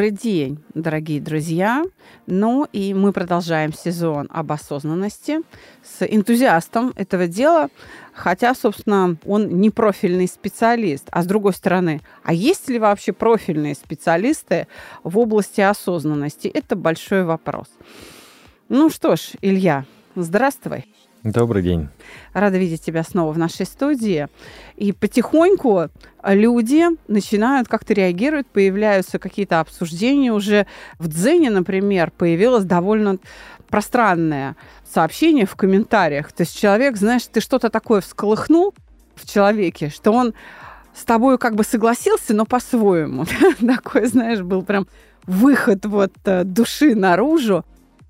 Добрый день, дорогие друзья. Ну и мы продолжаем сезон об осознанности с энтузиастом этого дела, хотя, собственно, он не профильный специалист. А с другой стороны, а есть ли вообще профильные специалисты в области осознанности? Это большой вопрос. Ну что ж, Илья, здравствуй. Добрый день. Рада видеть тебя снова в нашей студии. И потихоньку люди начинают как-то реагировать, появляются какие-то обсуждения. Уже в Дзене, например, появилось довольно пространное сообщение в комментариях. То есть человек, знаешь, ты что-то такое всколыхнул в человеке, что он с тобой как бы согласился, но по-своему. Такой, знаешь, был прям выход вот э, души наружу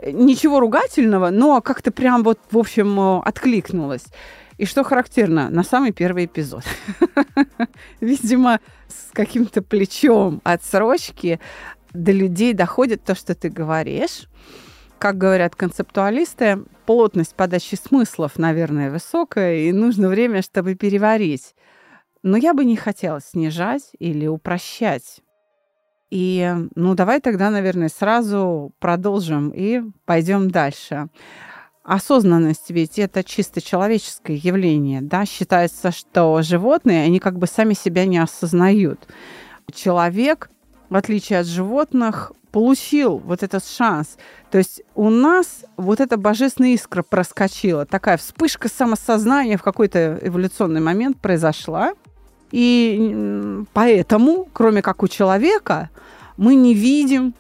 ничего ругательного, но как-то прям вот, в общем, э, откликнулось. И что характерно, на самый первый эпизод. Видимо, с каким-то плечом отсрочки до людей доходит то, что ты говоришь. Как говорят концептуалисты, плотность подачи смыслов, наверное, высокая, и нужно время, чтобы переварить. Но я бы не хотела снижать или упрощать и, ну, давай тогда, наверное, сразу продолжим и пойдем дальше. Осознанность ведь это чисто человеческое явление, да, считается, что животные, они как бы сами себя не осознают. Человек, в отличие от животных, получил вот этот шанс. То есть у нас вот эта божественная искра проскочила, такая вспышка самосознания в какой-то эволюционный момент произошла, и поэтому, кроме как у человека, мы не видим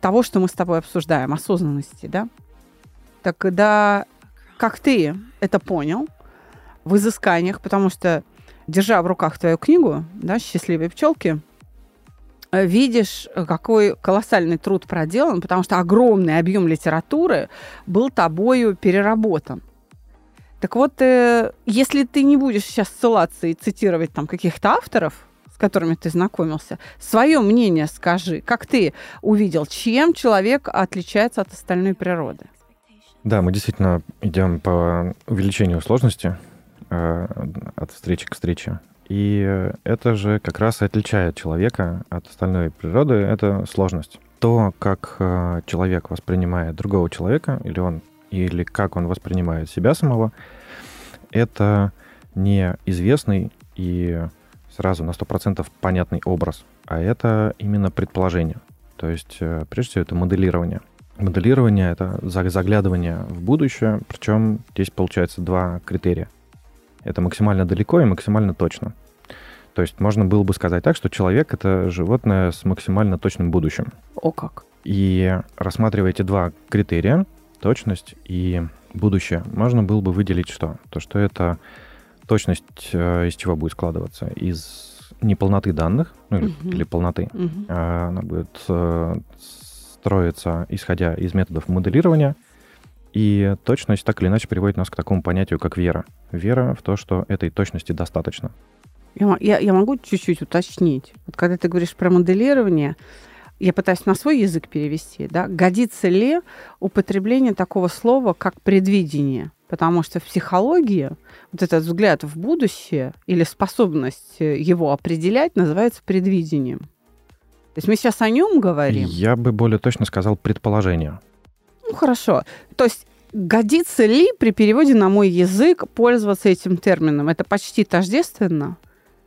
того, что мы с тобой обсуждаем, осознанности, да? Так когда, как ты это понял в изысканиях, потому что, держа в руках твою книгу, да, «Счастливые пчелки», видишь, какой колоссальный труд проделан, потому что огромный объем литературы был тобою переработан. Так вот, э, если ты не будешь сейчас ссылаться и цитировать там каких-то авторов, с которыми ты знакомился, свое мнение скажи, как ты увидел, чем человек отличается от остальной природы? Да, мы действительно идем по увеличению сложности э, от встречи к встрече. И это же как раз и отличает человека от остальной природы, это сложность. То, как э, человек воспринимает другого человека, или он или как он воспринимает себя самого, это не известный и сразу на 100% понятный образ, а это именно предположение. То есть, э, прежде всего, это моделирование. Моделирование — это заглядывание в будущее, причем здесь получается два критерия. Это максимально далеко и максимально точно. То есть можно было бы сказать так, что человек — это животное с максимально точным будущим. О как! И рассматривая эти два критерия, точность и будущее, можно было бы выделить что? То, что это точность э, из чего будет складываться? Из неполноты данных, ну или, uh-huh. или полноты. Uh-huh. Она будет э, строиться, исходя из методов моделирования, и точность так или иначе приводит нас к такому понятию, как вера. Вера в то, что этой точности достаточно. Я, я, я могу чуть-чуть уточнить. Вот когда ты говоришь про моделирование, я пытаюсь на свой язык перевести, да, годится ли употребление такого слова, как предвидение? Потому что в психологии вот этот взгляд в будущее или способность его определять называется предвидением. То есть мы сейчас о нем говорим. Я бы более точно сказал предположение. Ну хорошо. То есть годится ли при переводе на мой язык пользоваться этим термином? Это почти тождественно?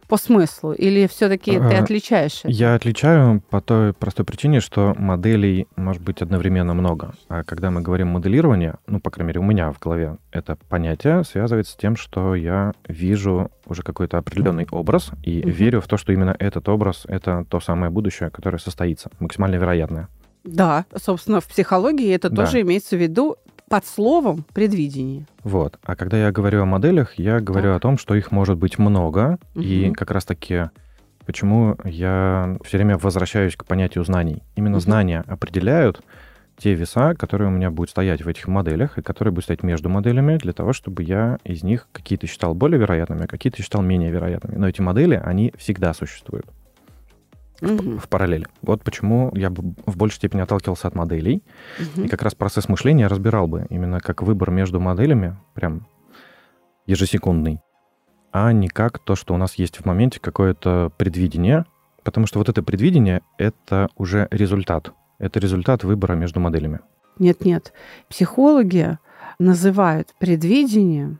По смыслу? Или все-таки ты а, отличаешь это? Я отличаю по той простой причине, что моделей может быть одновременно много. А когда мы говорим моделирование, ну, по крайней мере, у меня в голове это понятие связывается с тем, что я вижу уже какой-то определенный образ и угу. верю в то, что именно этот образ — это то самое будущее, которое состоится, максимально вероятное. Да, собственно, в психологии это да. тоже имеется в виду под словом предвидение. Вот. А когда я говорю о моделях, я говорю так. о том, что их может быть много, угу. и как раз-таки почему я все время возвращаюсь к понятию знаний. Именно угу. знания определяют, те веса, которые у меня будут стоять в этих моделях и которые будут стоять между моделями для того, чтобы я из них какие-то считал более вероятными, а какие-то считал менее вероятными. Но эти модели, они всегда существуют Мгм. в параллели. Вот почему я бы в большей степени отталкивался от моделей, Мгм. и как раз процесс мышления разбирал бы именно как выбор между моделями, прям ежесекундный, а не как то, что у нас есть в моменте какое-то предвидение, потому что вот это предвидение — это уже результат. Это результат выбора между моделями. Нет-нет. Психологи называют предвидение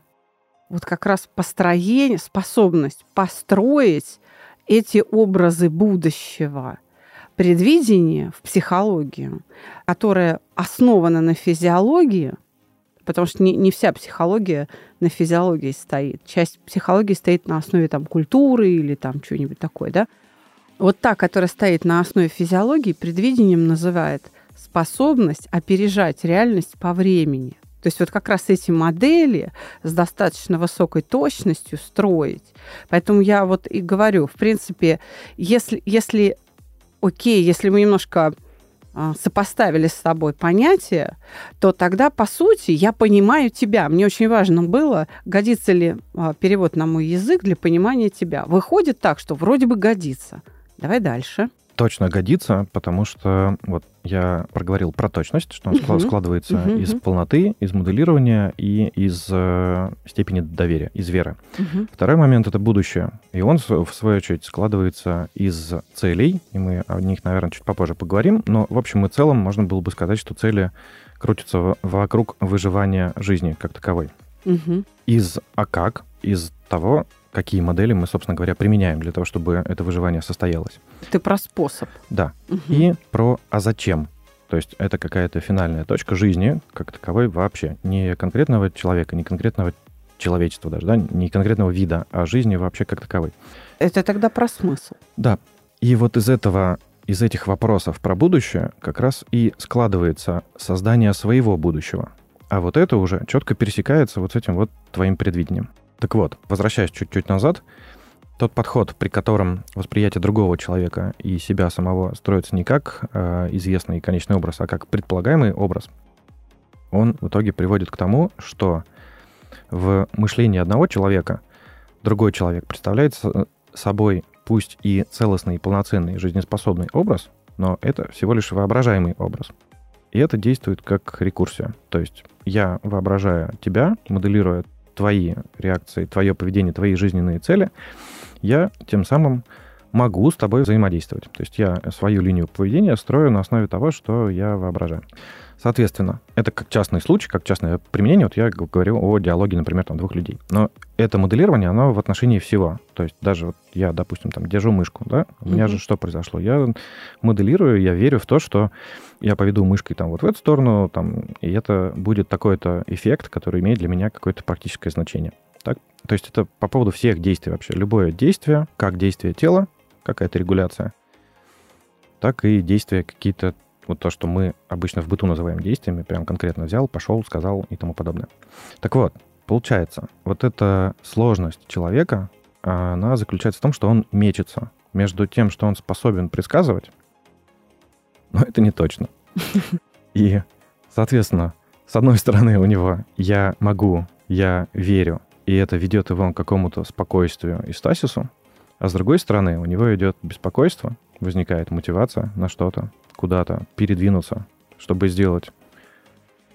вот как раз построение, способность построить эти образы будущего. Предвидение в психологии, которое основано на физиологии, потому что не, не вся психология на физиологии стоит. Часть психологии стоит на основе там, культуры или там чего-нибудь такое, да? Вот та, которая стоит на основе физиологии, предвидением называет способность опережать реальность по времени. То есть вот как раз эти модели с достаточно высокой точностью строить. Поэтому я вот и говорю, в принципе, если, если окей, если мы немножко а, сопоставили с собой понятия, то тогда, по сути, я понимаю тебя. Мне очень важно было, годится ли а, перевод на мой язык для понимания тебя. Выходит так, что вроде бы годится. Давай дальше. Точно годится, потому что вот я проговорил про точность, что он Мгм. складывается Мгм, из полноты, из моделирования и из э, степени доверия, из веры. Мгм. Второй момент — это будущее. И он, в свою очередь, складывается из целей, и мы о них, наверное, чуть попозже поговорим. Но, в общем и целом, можно было бы сказать, что цели крутятся вокруг выживания жизни как таковой. Мгм. Из «а как?» Из того, какие модели мы, собственно говоря, применяем для того, чтобы это выживание состоялось. Ты про способ. Да. Мгм. И про «а зачем?» То есть это какая-то финальная точка жизни как таковой вообще. Не конкретного человека, не конкретного человечества даже, да, не конкретного вида, а жизни вообще как таковой. Это тогда про смысл. Да. И вот из этого, из этих вопросов про будущее как раз и складывается создание своего будущего. А вот это уже четко пересекается вот с этим вот твоим предвидением. Так вот, возвращаясь чуть-чуть назад, тот подход, при котором восприятие другого человека и себя самого строится не как э, известный конечный образ, а как предполагаемый образ, он в итоге приводит к тому, что в мышлении одного человека другой человек представляет с- собой пусть и целостный, и полноценный, жизнеспособный образ, но это всего лишь воображаемый образ. И это действует как рекурсия. То есть я воображаю тебя, моделируя твои реакции, твое поведение, твои жизненные цели, я тем самым могу с тобой взаимодействовать. То есть я свою линию поведения строю на основе того, что я воображаю. Соответственно, это как частный случай, как частное применение. Вот я говорю о диалоге, например, там, двух людей. Но это моделирование, оно в отношении всего. То есть даже вот я, допустим, там держу мышку, да, у меня Мгм. же что произошло? Я моделирую, я верю в то, что я поведу мышкой там вот в эту сторону, там, и это будет такой-то эффект, который имеет для меня какое-то практическое значение. Так? То есть это по поводу всех действий вообще. Любое действие, как действие тела, какая-то регуляция, так и действия какие-то, вот то, что мы обычно в быту называем действиями, прям конкретно взял, пошел, сказал и тому подобное. Так вот, получается, вот эта сложность человека, она заключается в том, что он мечется между тем, что он способен предсказывать, но это не точно. И, соответственно, с одной стороны у него я могу, я верю, и это ведет его к какому-то спокойствию и стасису, а с другой стороны у него идет беспокойство, возникает мотивация на что-то, куда-то передвинуться, чтобы сделать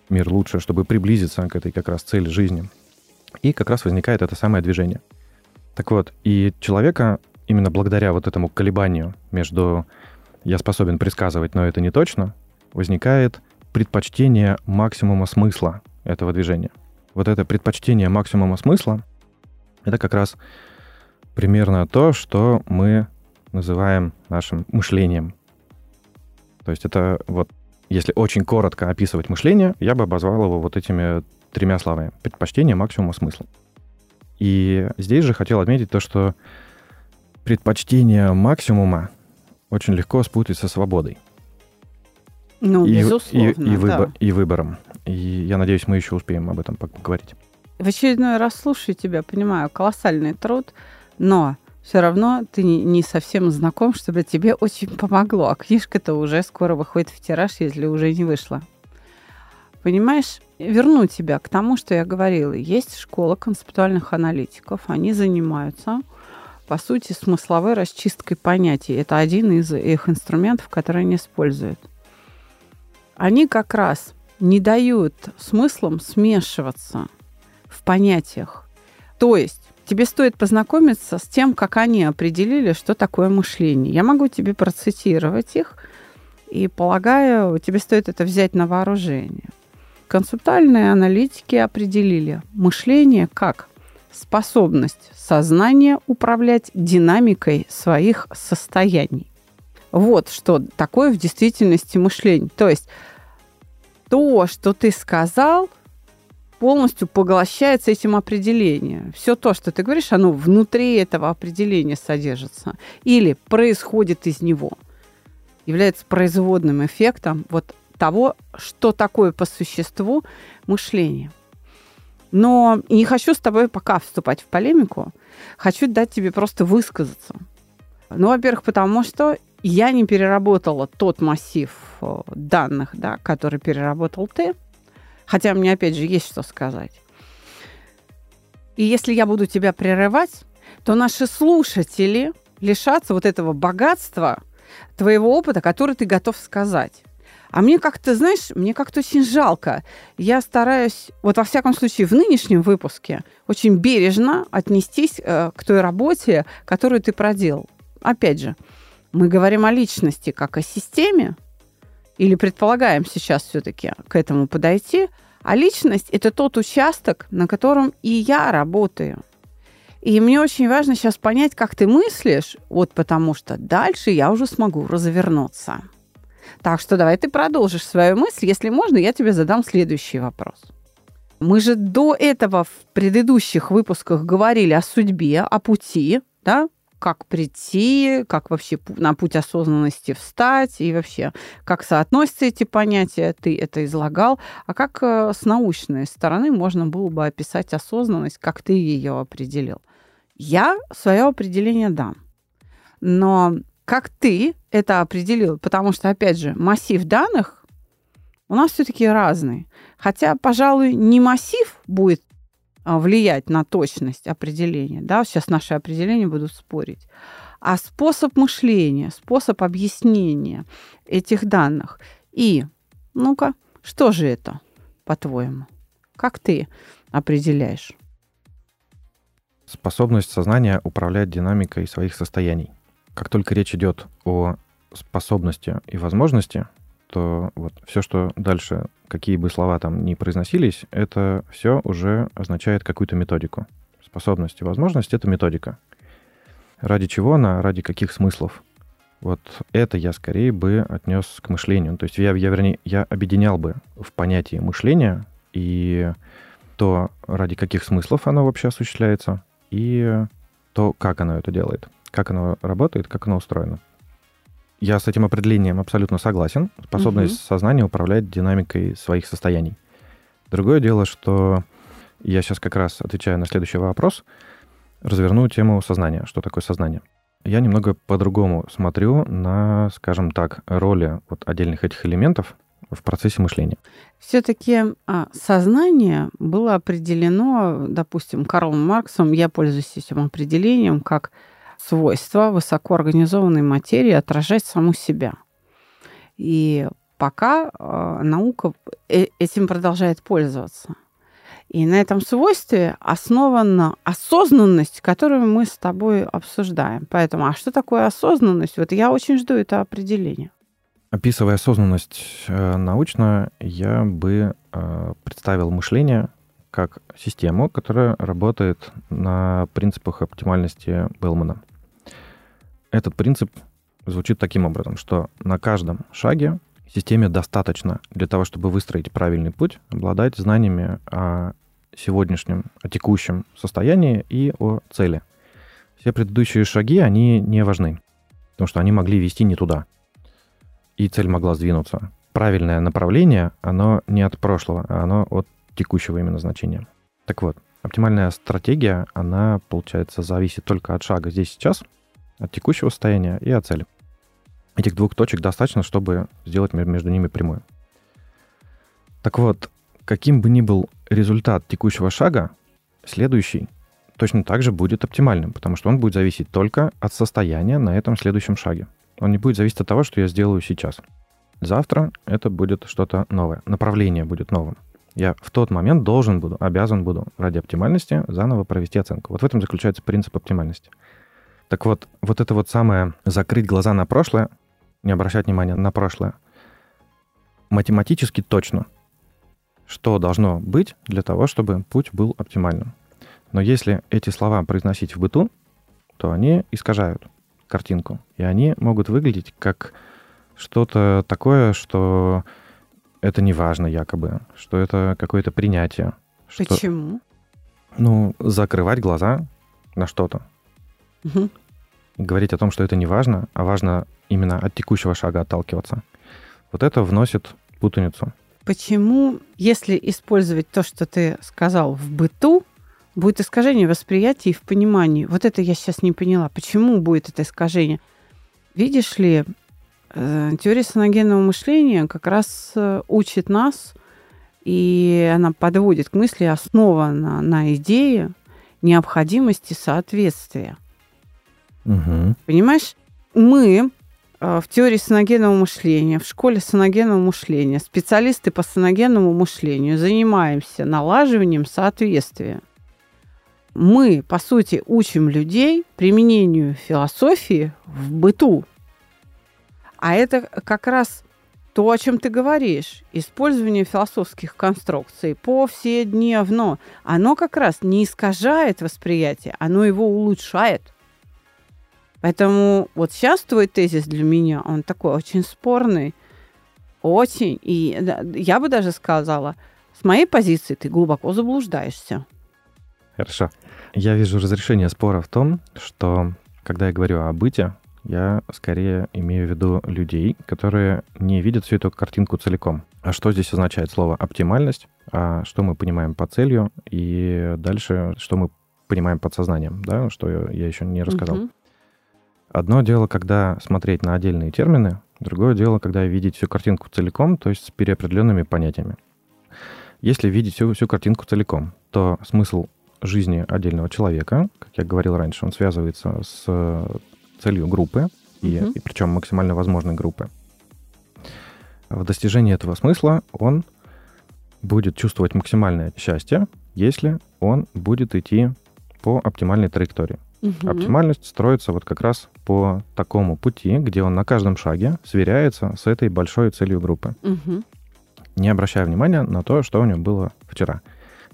мир лучше, чтобы приблизиться к этой как раз цели жизни. И как раз возникает это самое движение. Так вот, и человека именно благодаря вот этому колебанию между я способен предсказывать, но это не точно, возникает предпочтение максимума смысла этого движения. Вот это предпочтение максимума смысла, это как раз примерно то, что мы называем нашим мышлением. То есть это вот, если очень коротко описывать мышление, я бы обозвал его вот этими тремя словами. Предпочтение максимума смысла. И здесь же хотел отметить то, что предпочтение максимума очень легко спутать со свободой. Ну, и, безусловно, и, и, выбор- да. и выбором. И я надеюсь, мы еще успеем об этом поговорить. В очередной раз слушаю тебя, понимаю, колоссальный труд, но все равно ты не, совсем знаком, чтобы тебе очень помогло. А книжка-то уже скоро выходит в тираж, если уже не вышла. Понимаешь, верну тебя к тому, что я говорила. Есть школа концептуальных аналитиков. Они занимаются, по сути, смысловой расчисткой понятий. Это один из их инструментов, которые они используют. Они как раз не дают смыслам смешиваться в понятиях. То есть тебе стоит познакомиться с тем, как они определили, что такое мышление. Я могу тебе процитировать их, и полагаю, тебе стоит это взять на вооружение. Концептуальные аналитики определили мышление как способность сознания управлять динамикой своих состояний. Вот что такое в действительности мышление. То есть то, что ты сказал – полностью поглощается этим определением. Все то, что ты говоришь, оно внутри этого определения содержится или происходит из него, является производным эффектом вот того, что такое по существу мышление. Но не хочу с тобой пока вступать в полемику. Хочу дать тебе просто высказаться. Ну, во-первых, потому что я не переработала тот массив э, данных, да, который переработал ты. Хотя мне, опять же, есть что сказать. И если я буду тебя прерывать, то наши слушатели лишатся вот этого богатства твоего опыта, который ты готов сказать. А мне как-то, знаешь, мне как-то очень жалко. Я стараюсь, вот во всяком случае, в нынешнем выпуске очень бережно отнестись э, к той работе, которую ты проделал. Опять же, мы говорим о личности как о системе, или предполагаем сейчас все-таки к этому подойти, а личность – это тот участок, на котором и я работаю. И мне очень важно сейчас понять, как ты мыслишь, вот потому что дальше я уже смогу развернуться. Так что давай ты продолжишь свою мысль. Если можно, я тебе задам следующий вопрос. Мы же до этого в предыдущих выпусках говорили о судьбе, о пути, да, как прийти, как вообще на путь осознанности встать и вообще как соотносятся эти понятия, ты это излагал, а как э, с научной стороны можно было бы описать осознанность, как ты ее определил. Я свое определение дам. Но как ты это определил? Потому что, опять же, массив данных у нас все-таки разный. Хотя, пожалуй, не массив будет влиять на точность определения. Да? Сейчас наши определения будут спорить. А способ мышления, способ объяснения этих данных. И, ну-ка, что же это, по-твоему? Как ты определяешь? Способность сознания управлять динамикой своих состояний. Как только речь идет о способности и возможности, то вот все, что дальше, какие бы слова там ни произносились, это все уже означает какую-то методику. Способность и возможность — это методика. Ради чего она, ради каких смыслов? Вот это я скорее бы отнес к мышлению. То есть я, я вернее, я объединял бы в понятии мышления и то, ради каких смыслов оно вообще осуществляется, и то, как оно это делает, как оно работает, как оно устроено. Я с этим определением абсолютно согласен. Способность угу. сознания управлять динамикой своих состояний. Другое дело, что я сейчас как раз отвечаю на следующий вопрос, разверну тему сознания. Что такое сознание? Я немного по-другому смотрю на, скажем так, роли вот отдельных этих элементов в процессе мышления. Все-таки а, сознание было определено, допустим, Карлом Марксом, я пользуюсь этим определением, как свойство высокоорганизованной материи отражать саму себя. И пока э, наука э, этим продолжает пользоваться. И на этом свойстве основана осознанность, которую мы с тобой обсуждаем. Поэтому, а что такое осознанность? Вот я очень жду это определение. Описывая осознанность э, научно, я бы представил мышление как систему, которая работает на принципах оптимальности Белмана. Этот принцип звучит таким образом, что на каждом шаге системе достаточно для того, чтобы выстроить правильный путь, обладать знаниями о сегодняшнем, о текущем состоянии и о цели. Все предыдущие шаги, они не важны, потому что они могли вести не туда. И цель могла сдвинуться. Правильное направление, оно не от прошлого, а оно от текущего именно значения. Так вот, оптимальная стратегия, она, получается, зависит только от шага здесь сейчас, от текущего состояния и от цели. Этих двух точек достаточно, чтобы сделать между ними прямую. Так вот, каким бы ни был результат текущего шага, следующий точно так же будет оптимальным, потому что он будет зависеть только от состояния на этом следующем шаге. Он не будет зависеть от того, что я сделаю сейчас. Завтра это будет что-то новое, направление будет новым. Я в тот момент должен буду, обязан буду ради оптимальности заново провести оценку. Вот в этом заключается принцип оптимальности. Так вот, вот это вот самое закрыть глаза на прошлое, не обращать внимания на прошлое, математически точно, что должно быть для того, чтобы путь был оптимальным. Но если эти слова произносить в быту, то они искажают картинку. И они могут выглядеть как что-то такое, что это не важно якобы, что это какое-то принятие. Что, Почему? ну, закрывать глаза на что-то. Мгм. Говорить о том, что это не важно, а важно именно от текущего шага отталкиваться. Вот это вносит путаницу. Почему, если использовать то, что ты сказал в быту, будет искажение восприятия и в понимании? Вот это я сейчас не поняла. Почему будет это искажение? Видишь ли, э, теория саногенного мышления как раз э, учит нас, и она подводит к мысли, основана на идее необходимости соответствия. Угу. Понимаешь, мы э, в теории саногенного мышления, в школе саногенного мышления, специалисты по саногенному мышлению занимаемся налаживанием соответствия. Мы, по сути, учим людей применению философии в быту. А это как раз то, о чем ты говоришь, использование философских конструкций повседневно, оно как раз не искажает восприятие, оно его улучшает. Поэтому вот сейчас твой тезис для меня, он такой очень спорный, очень, и я бы даже сказала, с моей позиции ты глубоко заблуждаешься. Хорошо. Я вижу разрешение спора в том, что когда я говорю о быте, я скорее имею в виду людей, которые не видят всю эту картинку целиком. А что здесь означает слово оптимальность? А что мы понимаем под целью? И дальше, что мы понимаем под сознанием, да, что я еще не рассказал. Мгм. Одно дело, когда смотреть на отдельные термины, другое дело, когда видеть всю картинку целиком, то есть с переопределенными понятиями. Если видеть всю, всю картинку целиком, то смысл жизни отдельного человека, как я говорил раньше, он связывается с э, целью группы, и, Мгм. и причем максимально возможной группы. В достижении этого смысла он будет чувствовать максимальное счастье, если он будет идти по оптимальной траектории. Мгм. Оптимальность строится вот как раз по такому пути, где он на каждом шаге сверяется с этой большой целью группы, Мгм. не обращая внимания на то, что у него было вчера.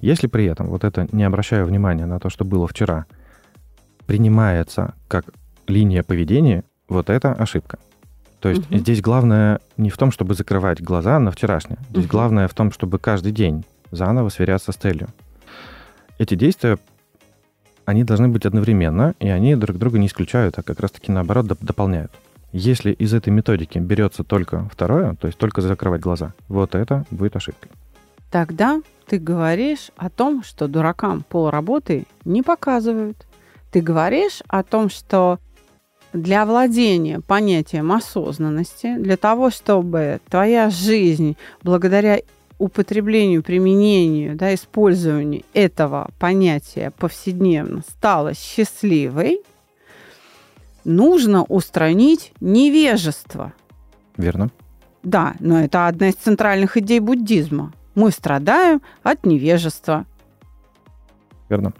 Если при этом вот это не обращая внимания на то, что было вчера, принимается как линия поведения, вот это ошибка. То есть Мгм. здесь главное не в том, чтобы закрывать глаза на вчерашнее. Здесь Мгм. главное в том, чтобы каждый день заново сверяться с целью. Эти действия, они должны быть одновременно, и они друг друга не исключают, а как раз-таки наоборот доп- дополняют. Если из этой методики берется только второе, то есть только закрывать глаза, вот это будет ошибкой. Тогда ты говоришь о том, что дуракам полработы не показывают. Ты говоришь о том, что для владения понятием осознанности, для того, чтобы твоя жизнь благодаря употреблению, применению, да, использованию этого понятия повседневно стала счастливой, нужно устранить невежество. Верно? Да, но это одна из центральных идей буддизма. Мы страдаем от невежества, Верно.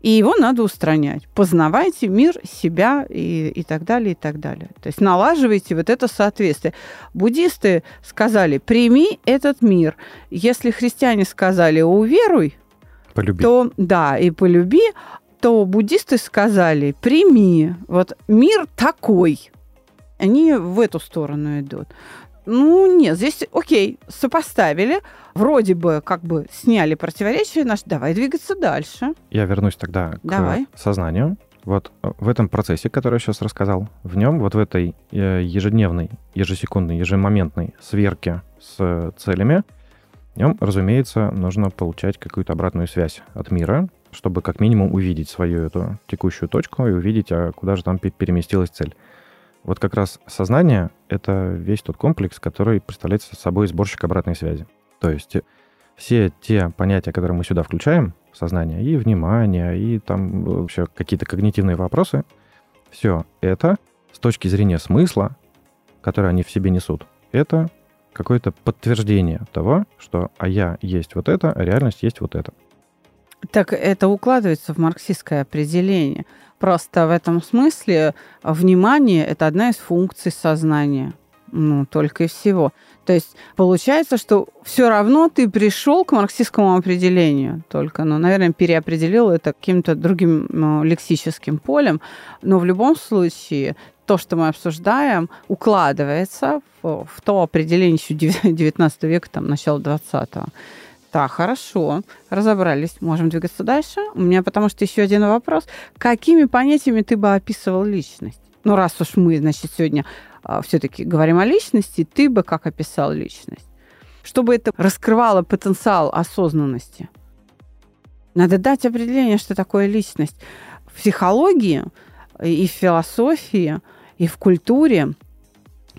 И его надо устранять. Познавайте мир, себя и, и так далее, и так далее. То есть налаживайте вот это соответствие. Буддисты сказали, прими этот мир. Если христиане сказали, уверуй, Полюби. то да, и полюби, то буддисты сказали, прими, вот мир такой. Они в эту сторону идут. Ну, нет, здесь, окей, сопоставили, вроде бы как бы сняли противоречия наши, давай двигаться дальше. Я вернусь тогда к Давай. сознанию. Вот э, в этом процессе, который я сейчас рассказал, в нем, вот в этой э, ежедневной, ежесекундной, ежемоментной сверке с целями, в нем, разумеется, нужно получать какую-то обратную связь от мира, чтобы как минимум увидеть свою эту текущую точку и увидеть, а куда же там пе- переместилась цель. Вот как раз сознание — это весь тот комплекс, который представляет собой сборщик обратной связи. То есть все те понятия, которые мы сюда включаем, сознание, и внимание, и там вообще какие-то когнитивные вопросы, все это с точки зрения смысла, который они в себе несут, это какое-то подтверждение того, что а я есть вот это, а реальность есть вот это. Так это укладывается в марксистское определение. Просто в этом смысле внимание – это одна из функций сознания. Ну, только и всего. То есть получается, что все равно ты пришел к марксистскому определению, только, ну, наверное, переопределил это каким-то другим ну, лексическим полем. Но в любом случае то, что мы обсуждаем, укладывается в, в то определение еще 19 века, там, начало 20-го. Так, хорошо, разобрались. Можем двигаться дальше. У меня потому что еще один вопрос. Какими понятиями ты бы описывал личность? Ну, раз уж мы, значит, сегодня а, все-таки говорим о личности, ты бы как описал личность? Чтобы это раскрывало потенциал осознанности. Надо дать определение, что такое личность. В психологии и в философии, и в культуре,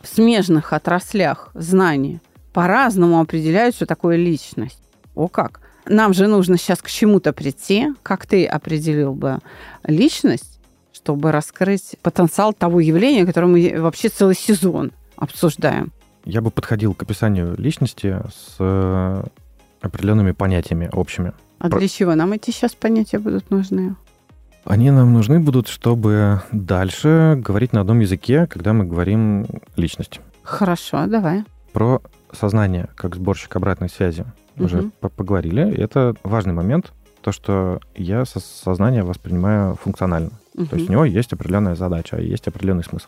в смежных отраслях знаний по-разному определяют, что такое личность. О как! Нам же нужно сейчас к чему-то прийти. Как ты определил бы личность, чтобы раскрыть потенциал того явления, которое мы вообще целый сезон обсуждаем? Я бы подходил к описанию личности с э, определенными понятиями общими. А Про... для чего нам эти сейчас понятия будут нужны? Они нам нужны будут, чтобы дальше говорить на одном языке, когда мы говорим личность. Хорошо, давай. Про сознание как сборщик обратной связи угу. уже поговорили. Это важный момент, то, что я сознание воспринимаю функционально. Угу. То есть у него есть определенная задача, есть определенный смысл.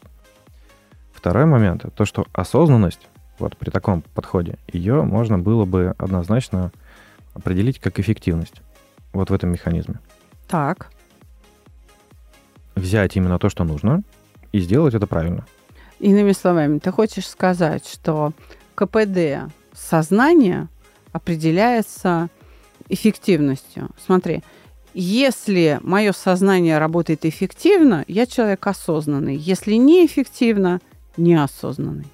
Второй момент, то, что осознанность, вот при таком подходе, ее можно было бы однозначно определить как эффективность вот в этом механизме. Так. Взять именно то, что нужно, и сделать это правильно. Иными словами, ты хочешь сказать, что КПД сознания определяется эффективностью. Смотри, если мое сознание работает эффективно, я человек осознанный. Если неэффективно, неосознанный.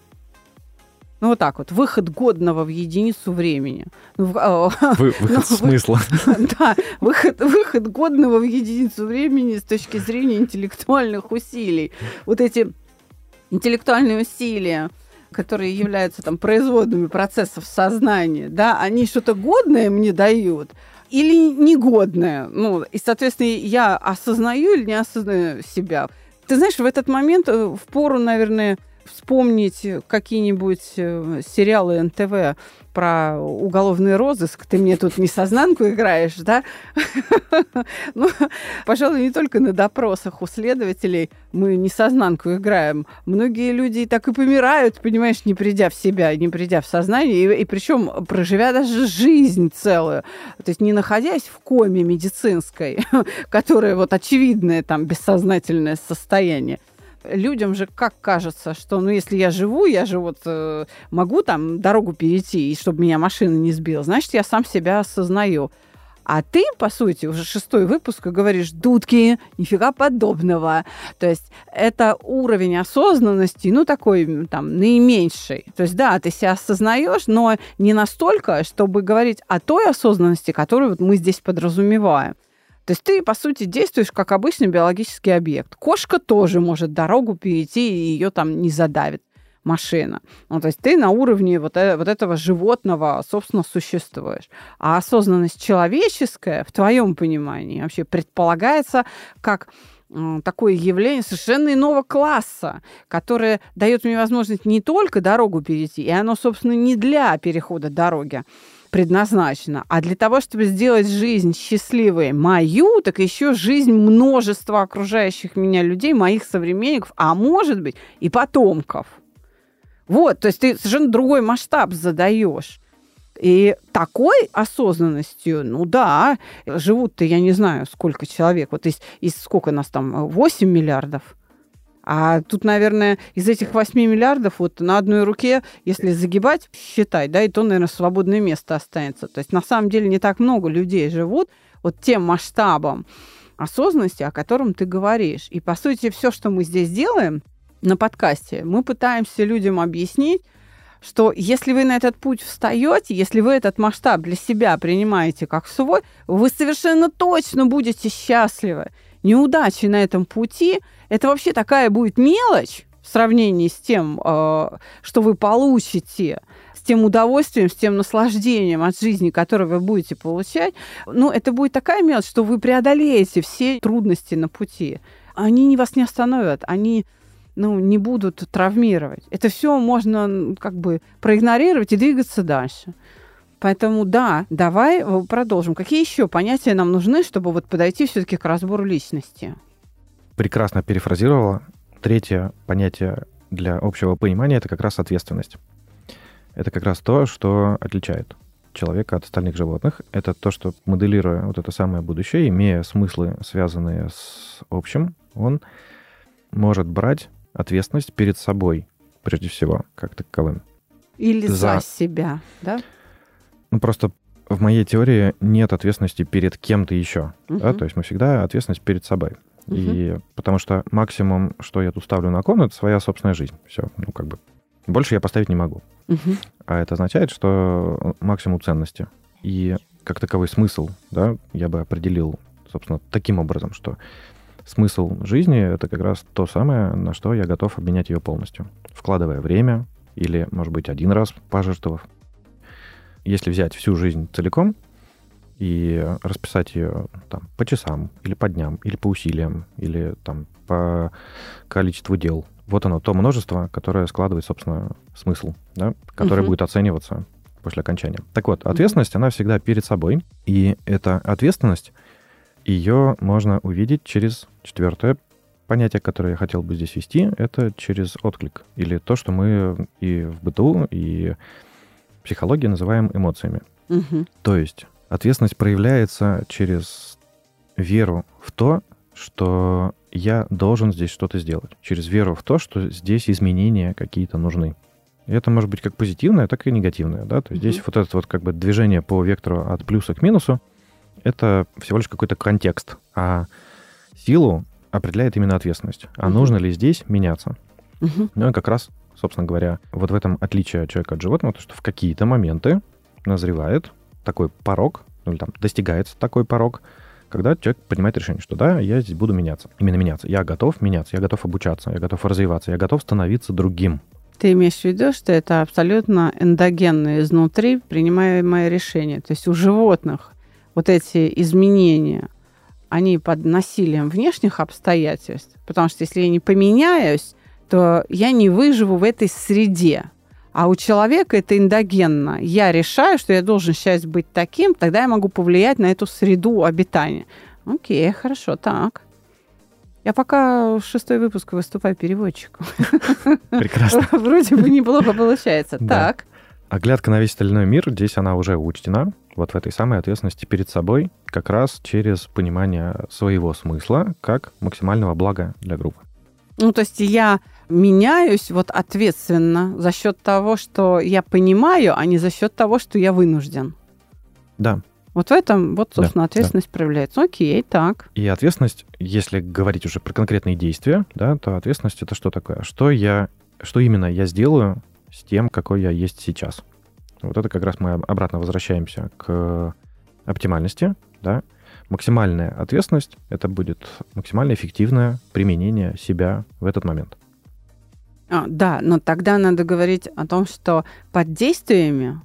Ну, вот так вот. Выход годного в единицу времени. Ну, а, Вы, выход ну, смысла. Да, выход, выход годного в единицу времени с точки зрения интеллектуальных усилий. Вот эти интеллектуальные усилия, которые являются там производными процессов сознания, да, они что-то годное мне дают или негодное. Ну, и, соответственно, я осознаю или не осознаю себя. Ты знаешь, в этот момент э, в пору, наверное, вспомнить какие-нибудь э, сериалы НТВ про уголовный розыск, ты мне тут не сознанку играешь, да? Ну, пожалуй, не только на допросах у следователей мы не сознанку играем. Многие люди так и помирают, понимаешь, не придя в себя, не придя в сознание, и, и причем проживя даже жизнь целую. То есть не находясь в коме медицинской, которая вот очевидное там бессознательное состояние, людям же как кажется, что, ну, если я живу, я же вот э, могу там дорогу перейти, и чтобы меня машина не сбила, значит, я сам себя осознаю. А ты, по сути, уже шестой выпуск говоришь, дудки, нифига подобного. То есть это уровень осознанности, ну, такой там наименьший. То есть да, ты себя осознаешь, но не настолько, чтобы говорить о той осознанности, которую вот мы здесь подразумеваем. То есть ты, по сути, действуешь как обычный биологический объект. Кошка тоже может дорогу перейти, и ее там не задавит машина. Ну, то есть ты на уровне вот, э, вот этого животного, собственно, существуешь. А осознанность человеческая, в твоем понимании, вообще предполагается как такое явление совершенно иного класса, которое дает мне возможность не только дорогу перейти, и оно, собственно, не для перехода дороги, предназначена. А для того, чтобы сделать жизнь счастливой мою, так еще жизнь множества окружающих меня людей, моих современников, а может быть и потомков. Вот, то есть ты совершенно другой масштаб задаешь. И такой осознанностью, ну да, живут-то, я не знаю, сколько человек. Вот из, из сколько нас там, 8 миллиардов? А тут, наверное, из этих 8 миллиардов вот на одной руке, если загибать, считать, да, и то, наверное, свободное место останется. То есть на самом деле не так много людей живут вот тем масштабом осознанности, о котором ты говоришь. И, по сути, все, что мы здесь делаем на подкасте, мы пытаемся людям объяснить, что если вы на этот путь встаете, если вы этот масштаб для себя принимаете как свой, вы совершенно точно будете счастливы. Неудачи на этом пути – это вообще такая будет мелочь в сравнении с тем, э, что вы получите, с тем удовольствием, с тем наслаждением от жизни, которое вы будете получать. Ну, это будет такая мелочь, что вы преодолеете все трудности на пути. Они вас не остановят, они ну, не будут травмировать. Это все можно как бы проигнорировать и двигаться дальше. Поэтому да, давай э, продолжим. Какие еще понятия нам нужны, чтобы вот подойти все-таки к разбору личности? Прекрасно перефразировала. Третье понятие для общего понимания это как раз ответственность. Это как раз то, что отличает человека от остальных животных. Это то, что моделируя вот это самое будущее, имея смыслы, связанные с общим, он может брать ответственность перед собой, прежде всего, как таковым. Или за, за себя, да? Ну, просто в моей теории нет ответственности перед кем-то еще. Угу. Да? То есть мы всегда ответственность перед собой. Угу. И потому что максимум, что я тут ставлю на кон, это своя собственная жизнь. Все, ну как бы. Больше я поставить не могу. Угу. А это означает, что максимум ценности. И как таковой смысл, да, я бы определил, собственно, таким образом, что смысл жизни — это как раз то самое, на что я готов обменять ее полностью, вкладывая время или, может быть, один раз пожертвовав. Если взять всю жизнь целиком и расписать ее там, по часам, или по дням, или по усилиям, или там, по количеству дел, вот оно, то множество, которое складывает, собственно, смысл, да, которое угу. будет оцениваться после окончания. Так вот, ответственность, она всегда перед собой, и эта ответственность ее можно увидеть через четвертое понятие, которое я хотел бы здесь вести, это через отклик. Или то, что мы и в быту, и психологии называем эмоциями. Угу. То есть ответственность проявляется через веру в то, что я должен здесь что-то сделать. Через веру в то, что здесь изменения какие-то нужны. И это может быть как позитивное, так и негативное. Да? То есть угу. здесь вот это вот как бы движение по вектору от плюса к минусу, это всего лишь какой-то контекст. А силу определяет именно ответственность. А угу. нужно ли здесь меняться? Угу. Ну и как раз, собственно говоря, вот в этом отличие человека от животного, то, что в какие-то моменты назревает такой порог, ну или там достигается такой порог, когда человек принимает решение, что да, я здесь буду меняться. Именно меняться. Я готов меняться, я готов обучаться, я готов развиваться, я готов становиться другим. Ты имеешь в виду, что это абсолютно эндогенное изнутри принимаемое решение. То есть у животных вот эти изменения, они под насилием внешних обстоятельств, потому что если я не поменяюсь, то я не выживу в этой среде. А у человека это эндогенно. Я решаю, что я должен сейчас быть таким, тогда я могу повлиять на эту среду обитания. Окей, хорошо, так. Я пока шестой выпуск выступаю переводчиком. Прекрасно. Вроде бы неплохо получается. Так. Оглядка на весь остальной мир, здесь она уже учтена вот в этой самой ответственности перед собой, как раз через понимание своего смысла как максимального блага для группы. Ну, то есть я меняюсь вот ответственно за счет того, что я понимаю, а не за счет того, что я вынужден. Да. Вот в этом, вот, собственно, да, ответственность да. проявляется. Окей, так. И ответственность, если говорить уже про конкретные действия, да, то ответственность это что такое? Что я, что именно я сделаю с тем, какой я есть сейчас? Вот это как раз мы обратно возвращаемся к оптимальности, да. Максимальная ответственность — это будет максимально эффективное применение себя в этот момент. А, да, но тогда надо говорить о том, что под действиями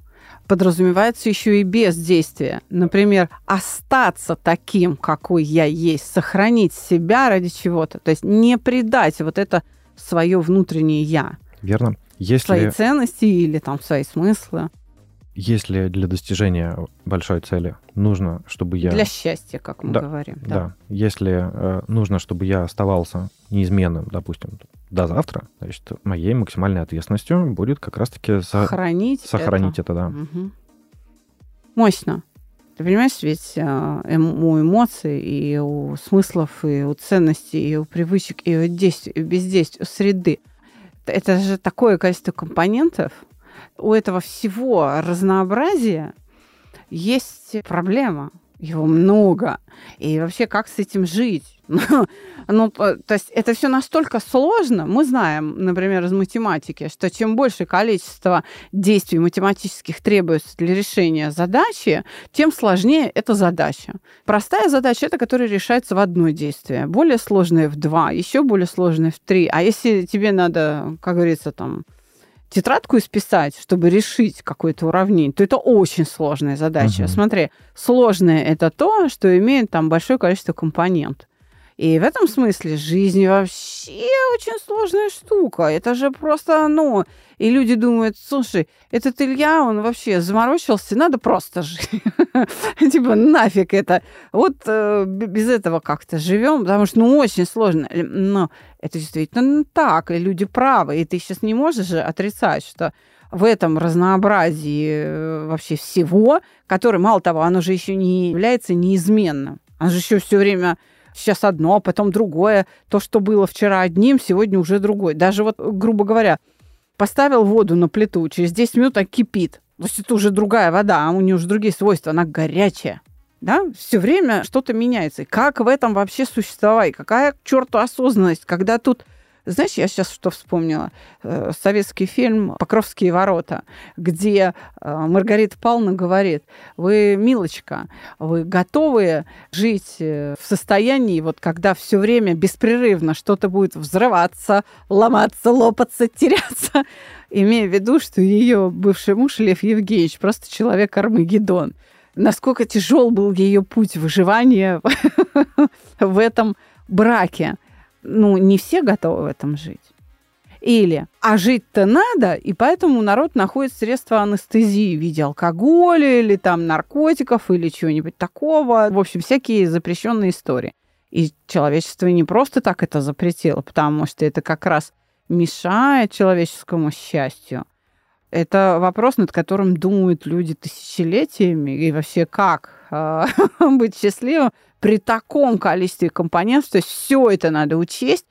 подразумевается еще и бездействие. Например, остаться таким, какой я есть, сохранить себя ради чего-то. То есть не предать вот это свое внутреннее «я». Верно. Если... Свои ценности или там свои смыслы. Если для достижения большой цели нужно, чтобы я... Для счастья, как мы да, говорим. Да. да. Если э, нужно, чтобы я оставался неизменным, допустим, до завтра, значит, моей максимальной ответственностью будет как раз-таки со... сохранить, сохранить это. это да. Угу. Мощно. Ты понимаешь, ведь э, эм, у эмоций и у смыслов, и у ценностей, и у привычек, и у действий, и у бездействия, у среды. Это же такое количество компонентов, у этого всего разнообразия есть проблема. Его много. И вообще, как с этим жить? Ну, то есть это все настолько сложно. Мы знаем, например, из математики, что чем больше количество действий математических требуется для решения задачи, тем сложнее эта задача. Простая задача – это которая решается в одно действие. Более сложная в два, еще более сложная в три. А если тебе надо, как говорится, там, тетрадку исписать, чтобы решить какое-то уравнение, то это очень сложная задача. Угу. Смотри, сложное это то, что имеет там большое количество компонентов. И в этом смысле жизнь вообще очень сложная штука. Это же просто, ну... И люди думают, слушай, этот Илья, он вообще заморочился, надо просто жить. Типа, нафиг это. Вот э, без этого как-то живем, потому что, ну, очень сложно. Но это действительно так, и люди правы. И ты сейчас не можешь же отрицать, что в этом разнообразии э, вообще всего, которое, мало того, оно же еще не является неизменным. Оно же еще все время сейчас одно, а потом другое. То, что было вчера одним, сегодня уже другое. Даже вот, грубо говоря, поставил воду на плиту, через 10 минут она кипит. То есть это уже другая вода, а у нее уже другие свойства, она горячая. Да? Все время что-то меняется. И как в этом вообще существовать? Какая к черту осознанность, когда тут знаешь, я сейчас что вспомнила? Э, советский фильм «Покровские ворота», где э, Маргарита Павловна говорит, вы, милочка, вы готовы жить э, в состоянии, вот когда все время беспрерывно что-то будет взрываться, ломаться, лопаться, теряться, имея в виду, что ее бывший муж Лев Евгеньевич просто человек Армагеддон. Насколько тяжел был ее путь выживания в этом браке ну, не все готовы в этом жить. Или, а жить-то надо, и поэтому народ находит средства анестезии в виде алкоголя или там наркотиков или чего-нибудь такого. В общем, всякие запрещенные истории. И человечество не просто так это запретило, потому что это как раз мешает человеческому счастью. Это вопрос, над которым думают люди тысячелетиями. И вообще, как э, быть счастливым при таком количестве компонентов, то есть все это надо учесть.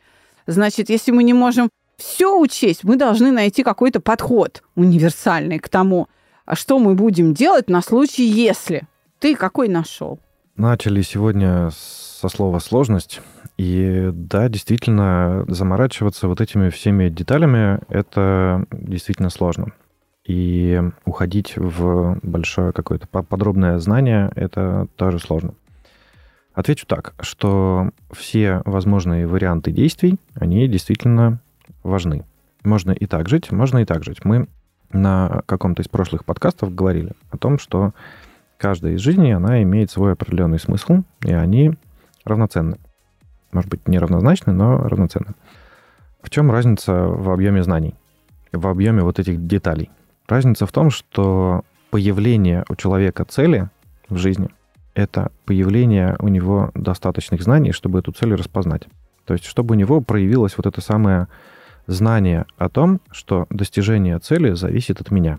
Значит, если мы не можем все учесть, мы должны найти какой-то подход универсальный к тому, а что мы будем делать на случай, если. Ты какой нашел? Начали сегодня со слова сложность. И да, действительно, заморачиваться вот этими всеми деталями — это действительно сложно. И уходить в большое какое-то подробное знание — это тоже сложно. Отвечу так, что все возможные варианты действий, они действительно важны. Можно и так жить, можно и так жить. Мы на каком-то из прошлых подкастов говорили о том, что каждая из жизней, она имеет свой определенный смысл, и они равноценны. Может быть, не равнозначны, но равноценны. В чем разница в объеме знаний, в объеме вот этих деталей? Разница в том, что появление у человека цели в жизни — это появление у него достаточных знаний, чтобы эту цель распознать. То есть, чтобы у него проявилось вот это самое знание о том, что достижение цели зависит от меня.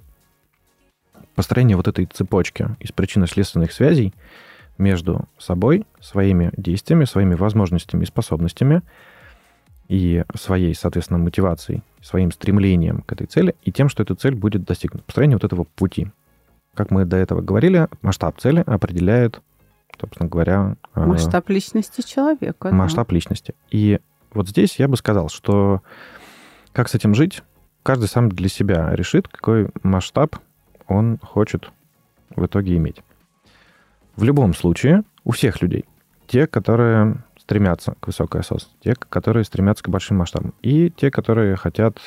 Построение вот этой цепочки из причинно-следственных связей между собой, своими действиями, своими возможностями и способностями и своей, соответственно, мотивацией, своим стремлением к этой цели и тем, что эта цель будет достигнута. Построение вот этого пути. Как мы до этого говорили, масштаб цели определяет, собственно говоря... Э, масштаб личности человека. Масштаб да. личности. И вот здесь я бы сказал, что как с этим жить, каждый сам для себя решит, какой масштаб он хочет в итоге иметь. В любом случае, у всех людей, те, которые стремятся к высокой осознанности, те, которые стремятся к большим масштабам, и те, которые хотят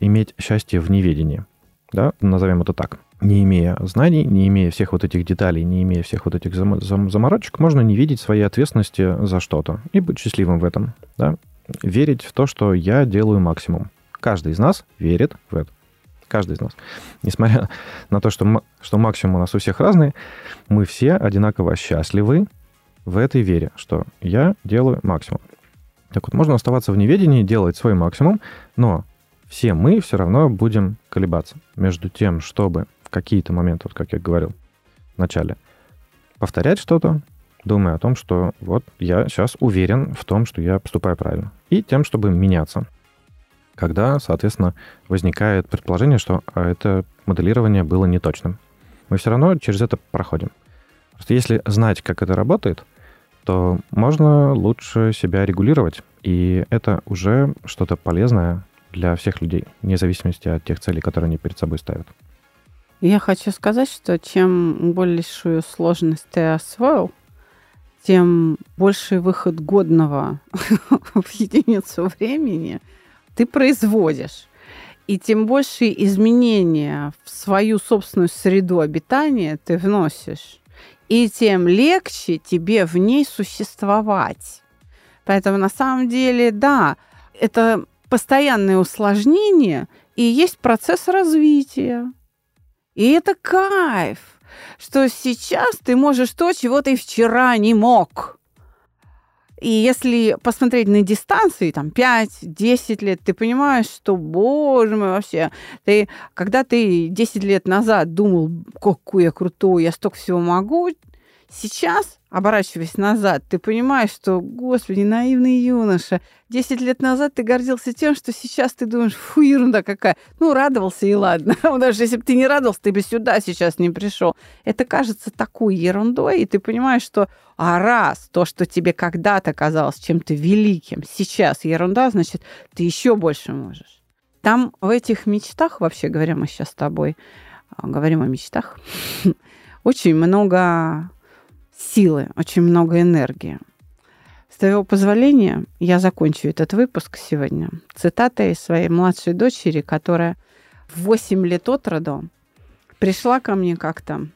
иметь счастье в неведении, да, назовем это так не имея знаний, не имея всех вот этих деталей, не имея всех вот этих зам- зам- заморочек, можно не видеть своей ответственности за что-то и быть счастливым в этом, да? Верить в то, что я делаю максимум. Каждый из нас верит в это. Каждый из нас. Несмотря на то, что, что максимум у нас у всех разный, мы все одинаково счастливы в этой вере, что я делаю максимум. Так вот, можно оставаться в неведении, делать свой максимум, но все мы все равно будем колебаться между тем, чтобы в какие-то моменты, вот как я говорил в начале, повторять что-то, думая о том, что вот я сейчас уверен в том, что я поступаю правильно. И тем, чтобы меняться. Когда, соответственно, возникает предположение, что а, это моделирование было неточным. Мы все равно через это проходим. Просто если знать, как это работает, то можно лучше себя регулировать. И это уже что-то полезное для всех людей, вне зависимости от тех целей, которые они перед собой ставят. Я хочу сказать, что чем большую сложность ты освоил, тем больший выход годного в единицу времени ты производишь. И тем больше изменения в свою собственную среду обитания ты вносишь. И тем легче тебе в ней существовать. Поэтому на самом деле, да, это постоянное усложнение и есть процесс развития. И это кайф, что сейчас ты можешь то, чего ты вчера не мог. И если посмотреть на дистанции, там, 5-10 лет, ты понимаешь, что, боже мой, вообще, ты, когда ты 10 лет назад думал, какой я крутой, я столько всего могу, сейчас, оборачиваясь назад, ты понимаешь, что, господи, наивный юноша, 10 лет назад ты гордился тем, что сейчас ты думаешь, фу, ерунда какая. Ну, радовался и ладно. Даже если бы ты не радовался, ты бы сюда сейчас не пришел. Это кажется такой ерундой, и ты понимаешь, что а раз то, что тебе когда-то казалось чем-то великим, сейчас ерунда, значит, ты еще больше можешь. Там в этих мечтах, вообще говоря, мы сейчас с тобой а, говорим о мечтах, очень много силы, очень много энергии. С твоего позволения я закончу этот выпуск сегодня цитатой своей младшей дочери, которая в 8 лет от роду пришла ко мне как-то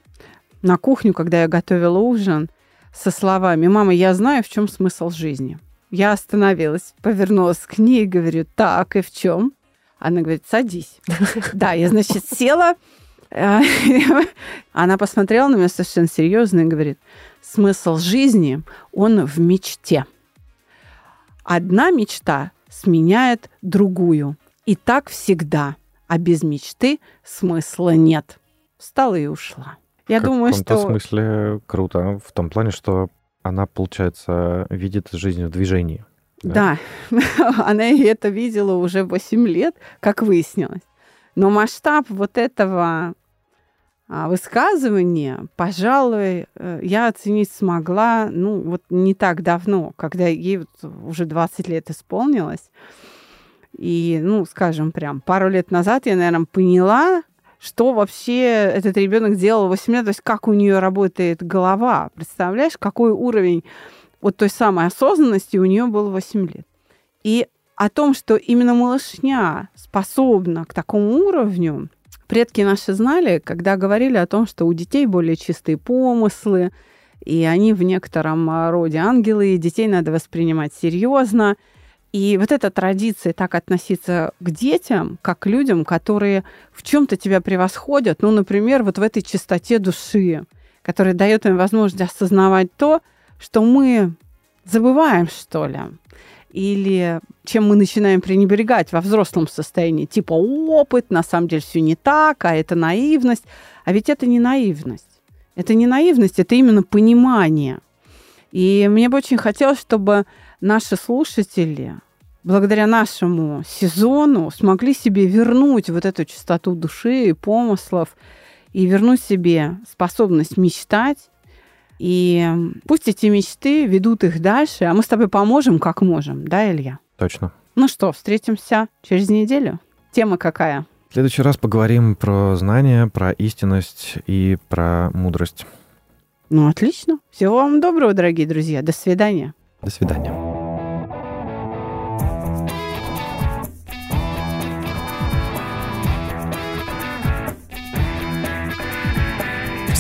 на кухню, когда я готовила ужин, со словами «Мама, я знаю, в чем смысл жизни». Я остановилась, повернулась к ней и говорю «Так, и в чем?» Она говорит «Садись». Да, я, значит, села, она посмотрела на меня совершенно серьезно и говорит смысл жизни, он в мечте. Одна мечта сменяет другую. И так всегда. А без мечты смысла нет. Встала и ушла. Я как думаю, что... В том смысле круто. В том плане, что она, получается, видит жизнь в движении. Да, да. она это видела уже 8 лет, как выяснилось. Но масштаб вот этого высказывание, пожалуй, э, я оценить смогла, ну, вот не так давно, когда ей вот уже 20 лет исполнилось. И, ну, скажем, прям пару лет назад я, наверное, поняла, что вообще этот ребенок делал 8 лет, то есть как у нее работает голова. Представляешь, какой уровень вот той самой осознанности у нее был 8 лет. И о том, что именно малышня способна к такому уровню, предки наши знали, когда говорили о том, что у детей более чистые помыслы, и они в некотором а, роде ангелы, и детей надо воспринимать серьезно. И вот эта традиция так относиться к детям, как к людям, которые в чем-то тебя превосходят, ну, например, вот в этой чистоте души, которая дает им возможность осознавать то, что мы забываем, что ли или чем мы начинаем пренебрегать во взрослом состоянии, типа опыт, на самом деле все не так, а это наивность. А ведь это не наивность. Это не наивность, это именно понимание. И мне бы очень хотелось, чтобы наши слушатели, благодаря нашему сезону, смогли себе вернуть вот эту чистоту души и помыслов, и вернуть себе способность мечтать, и пусть эти мечты ведут их дальше, а мы с тобой поможем, как можем, да, Илья? Точно. Ну что, встретимся через неделю? Тема какая? В следующий раз поговорим про знания, про истинность и про мудрость. Ну, отлично. Всего вам доброго, дорогие друзья. До свидания. До свидания.